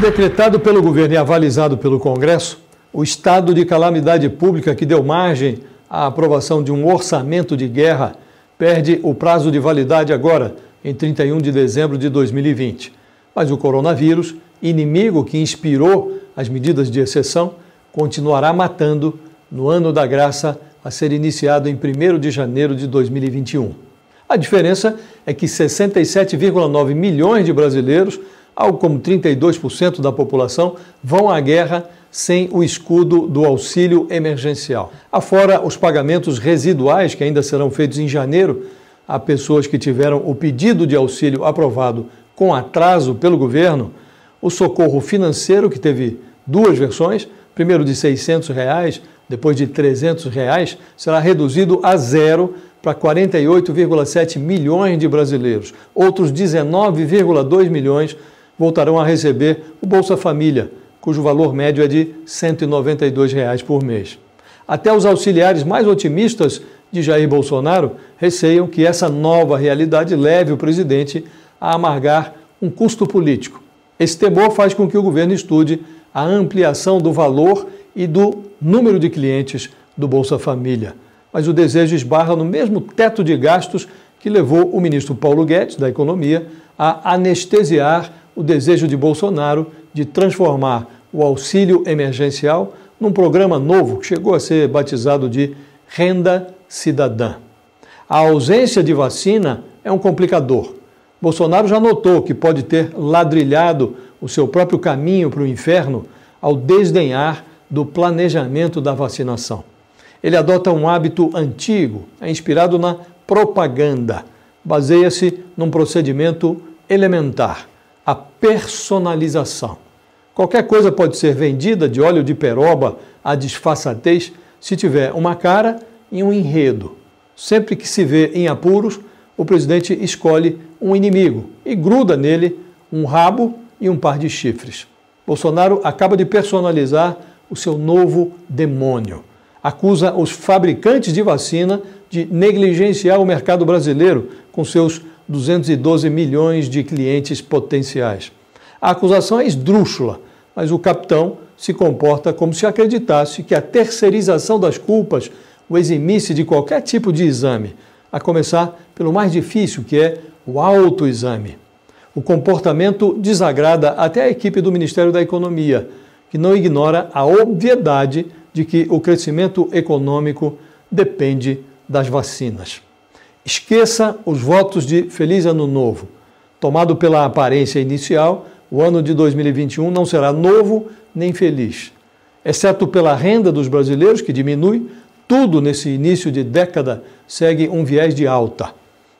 Decretado pelo governo e avalizado pelo Congresso, o estado de calamidade pública que deu margem à aprovação de um orçamento de guerra perde o prazo de validade agora, em 31 de dezembro de 2020. Mas o coronavírus, inimigo que inspirou as medidas de exceção, continuará matando no ano da graça a ser iniciado em 1 de janeiro de 2021. A diferença é que 67,9 milhões de brasileiros algo como 32% da população, vão à guerra sem o escudo do auxílio emergencial. Afora os pagamentos residuais que ainda serão feitos em janeiro a pessoas que tiveram o pedido de auxílio aprovado com atraso pelo governo, o socorro financeiro que teve duas versões, primeiro de 600 reais, depois de 300 reais, será reduzido a zero para 48,7 milhões de brasileiros. Outros 19,2 milhões voltarão a receber o Bolsa Família, cujo valor médio é de 192 reais por mês. Até os auxiliares mais otimistas de Jair Bolsonaro receiam que essa nova realidade leve o presidente a amargar um custo político. Esse temor faz com que o governo estude a ampliação do valor e do número de clientes do Bolsa Família. Mas o desejo esbarra no mesmo teto de gastos que levou o ministro Paulo Guedes, da Economia, a anestesiar o desejo de Bolsonaro de transformar o auxílio emergencial num programa novo que chegou a ser batizado de Renda Cidadã. A ausência de vacina é um complicador. Bolsonaro já notou que pode ter ladrilhado o seu próprio caminho para o inferno ao desdenhar do planejamento da vacinação. Ele adota um hábito antigo, é inspirado na propaganda. Baseia-se num procedimento elementar a personalização. Qualquer coisa pode ser vendida de óleo de peroba a disfarçatez se tiver uma cara e um enredo. Sempre que se vê em apuros, o presidente escolhe um inimigo e gruda nele um rabo e um par de chifres. Bolsonaro acaba de personalizar o seu novo demônio. Acusa os fabricantes de vacina de negligenciar o mercado brasileiro com seus 212 milhões de clientes potenciais. A acusação é esdrúxula, mas o capitão se comporta como se acreditasse que a terceirização das culpas o eximisse de qualquer tipo de exame, a começar pelo mais difícil, que é o autoexame. O comportamento desagrada até a equipe do Ministério da Economia, que não ignora a obviedade de que o crescimento econômico depende das vacinas. Esqueça os votos de Feliz Ano Novo. Tomado pela aparência inicial, o ano de 2021 não será novo nem feliz. Exceto pela renda dos brasileiros, que diminui, tudo nesse início de década segue um viés de alta.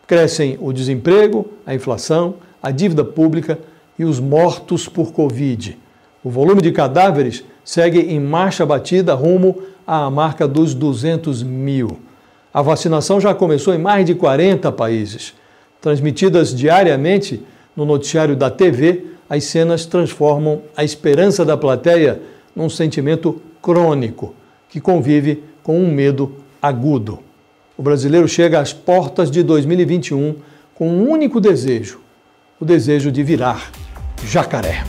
Crescem o desemprego, a inflação, a dívida pública e os mortos por Covid. O volume de cadáveres segue em marcha batida rumo à marca dos 200 mil. A vacinação já começou em mais de 40 países. Transmitidas diariamente no noticiário da TV, as cenas transformam a esperança da plateia num sentimento crônico que convive com um medo agudo. O brasileiro chega às portas de 2021 com um único desejo: o desejo de virar jacaré.